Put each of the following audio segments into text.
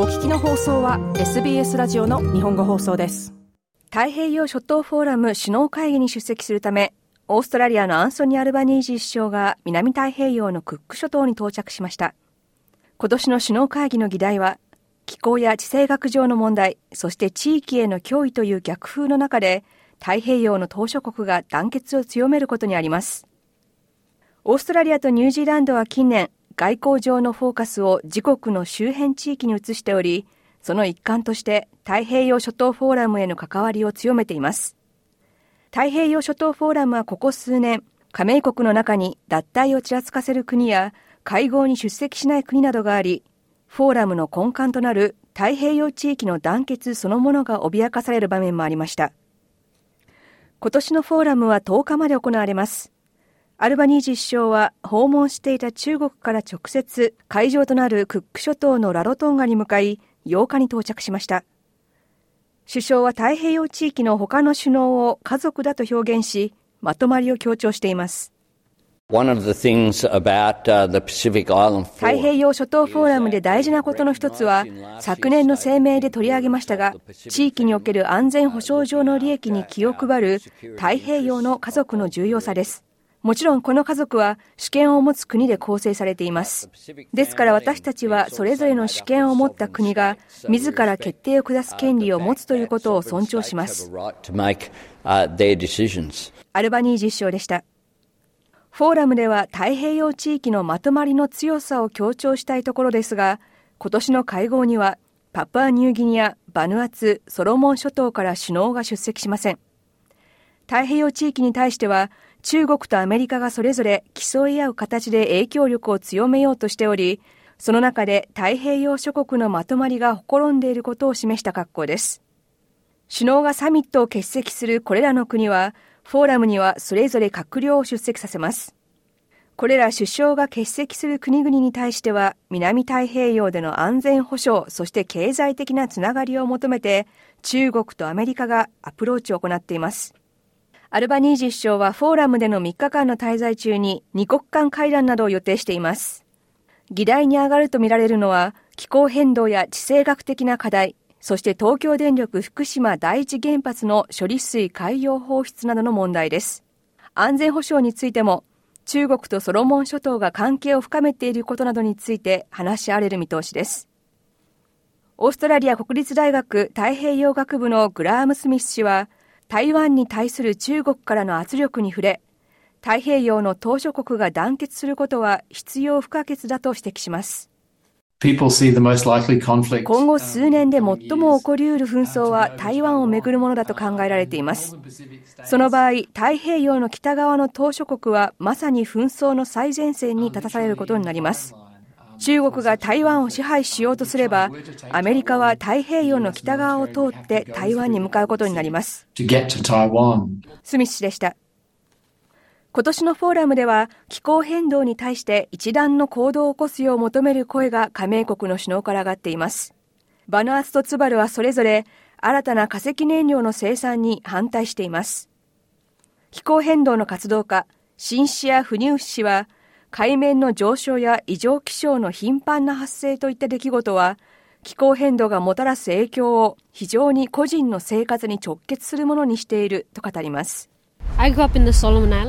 お聞きの放送は SBS ラジオの日本語放送です。太平洋諸島フォーラム首脳会議に出席するためオーストラリアのアンソニー・アルバニージー首相が南太平洋のクック諸島に到着しました。今年の首脳会議の議題は気候や地政学上の問題そして地域への脅威という逆風の中で太平洋の島諸国が団結を強めることにあります。オーストラリアとニュージーランドは近年外交上のフォーカスを自国の周辺地域に移しておりその一環として太平洋諸島フォーラムへの関わりを強めています。太平洋諸島フォーラムはここ数年加盟国の中に脱退をちらつかせる国や会合に出席しない国などがありフォーラムの根幹となる太平洋地域の団結そのものが脅かされる場面もありました。今年のフォーラムは10日まで行われます。アルバニージ首相は訪問していた中国から直接会場となるクック諸島のラロトンガに向かい8日に到着しました首相は太平洋地域の他の首脳を家族だと表現しまとまりを強調しています太平洋諸島フォーラムで大事なことの一つは、昨年の声明で取り上げましたが、地域における安全保障上の利益に気を配る太平洋の家族の重要さです。もちろんこの家族は主権を持つ国で構成されています。ですから私たちはそれぞれの主権を持った国が自ら決定を下す権利を持つということを尊重します。アルバニージ首相でした。フォーラムでは太平洋地域のまとまりの強さを強調したいところですが、今年の会合にはパプアニューギニア、バヌアツ、ソロモン諸島から首脳が出席しません。太平洋地域に対しては中国とアメリカがそれぞれ競い合う形で影響力を強めようとしており、その中で太平洋諸国のまとまりがほころんでいることを示した格好です。首脳がサミットを欠席するこれらの国は、フォーラムにはそれぞれ閣僚を出席させます。これら首相が欠席する国々に対しては、南太平洋での安全保障、そして経済的なつながりを求めて、中国とアメリカがアプローチを行っています。アルバニージ首相はフォーラムでの3日間の滞在中に2国間会談などを予定しています。議題に上がるとみられるのは、気候変動や地政学的な課題、そして東京電力福島第一原発の処理水海洋放出などの問題です。安全保障についても、中国とソロモン諸島が関係を深めていることなどについて話し合われる見通しです。オーストラリア国立大学太平洋学部のグラーム・スミス氏は、台湾に対する中国からの圧力に触れ、太平洋の島諸国が団結することは必要不可欠だと指摘します。今後数年で最も起こりうる紛争は台湾をめぐるものだと考えられています。その場合、太平洋の北側の島諸国はまさに紛争の最前線に立たされることになります。中国が台湾を支配しようとすれば、アメリカは太平洋の北側を通って台湾に向かうことになります。スミス氏でした。今年のフォーラムでは気候変動に対して一段の行動を起こすよう求める声が加盟国の首脳から上がっています。バヌアツとツバルはそれぞれ新たな化石燃料の生産に反対しています。気候変動の活動家、シンシア・フニウフ氏は、海面の上昇や異常気象の頻繁な発生といった出来事は、気候変動がもたらす影響を非常に個人の生活に直結するものにしていると語ります。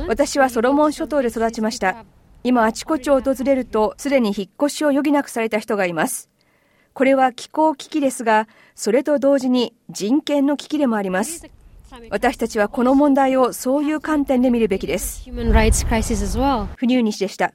私はソロモン諸島で育ちました。今、あちこちを訪れると、すでに引っ越しを余儀なくされた人がいます。これは気候危機ですが、それと同時に人権の危機でもあります。私たちはこの問題をそういう観点で見るべきです。不入西でした。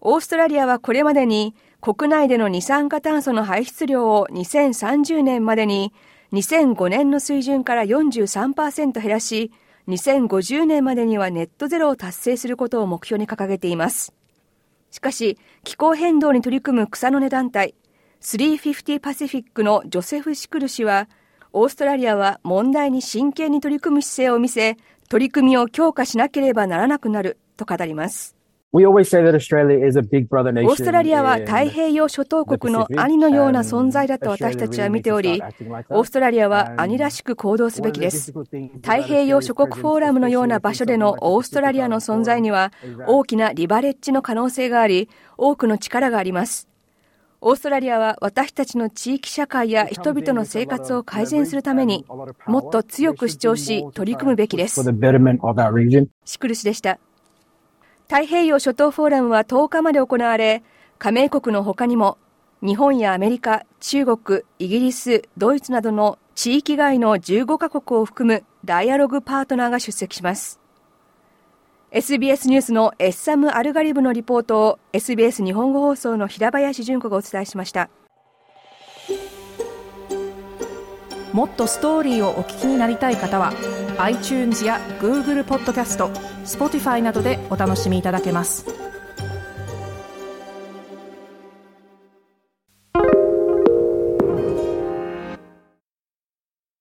オーストラリアはこれまでに国内での二酸化炭素の排出量を2030年までに2005年の水準から43%減らし、2050年までにはネットゼロを達成することを目標に掲げています。しかし、気候変動に取り組む草の根団体、350パシフィックのジョセフ・シクル氏は、オーストラリアは問題に真剣に取り組む姿勢を見せ、取り組みを強化しなければならなくなると語ります。オーストラリアは太平洋諸島国の兄のような存在だと私たちは見ており、オーストラリアは兄らしく行動すべきです。太平洋諸国フォーラムのような場所でのオーストラリアの存在には大きなリバレッジの可能性があり、多くの力があります。オーストラリアは私たちの地域社会や人々の生活を改善するためにもっと強く主張し取り組むべきです。シクル氏でした。太平洋諸島フォーラムは10日まで行われ、加盟国の他にも日本やアメリカ、中国、イギリス、ドイツなどの地域外の15カ国を含むダイアログパートナーが出席します。SBS ニュースのエッサム・アルガリブのリポートを SBS 日本語放送の平林純子がお伝えしました。もっとストーリーをお聞きになりたい方は iTunes や Google ポッドキャスト Spotify などでお楽しみいただけます。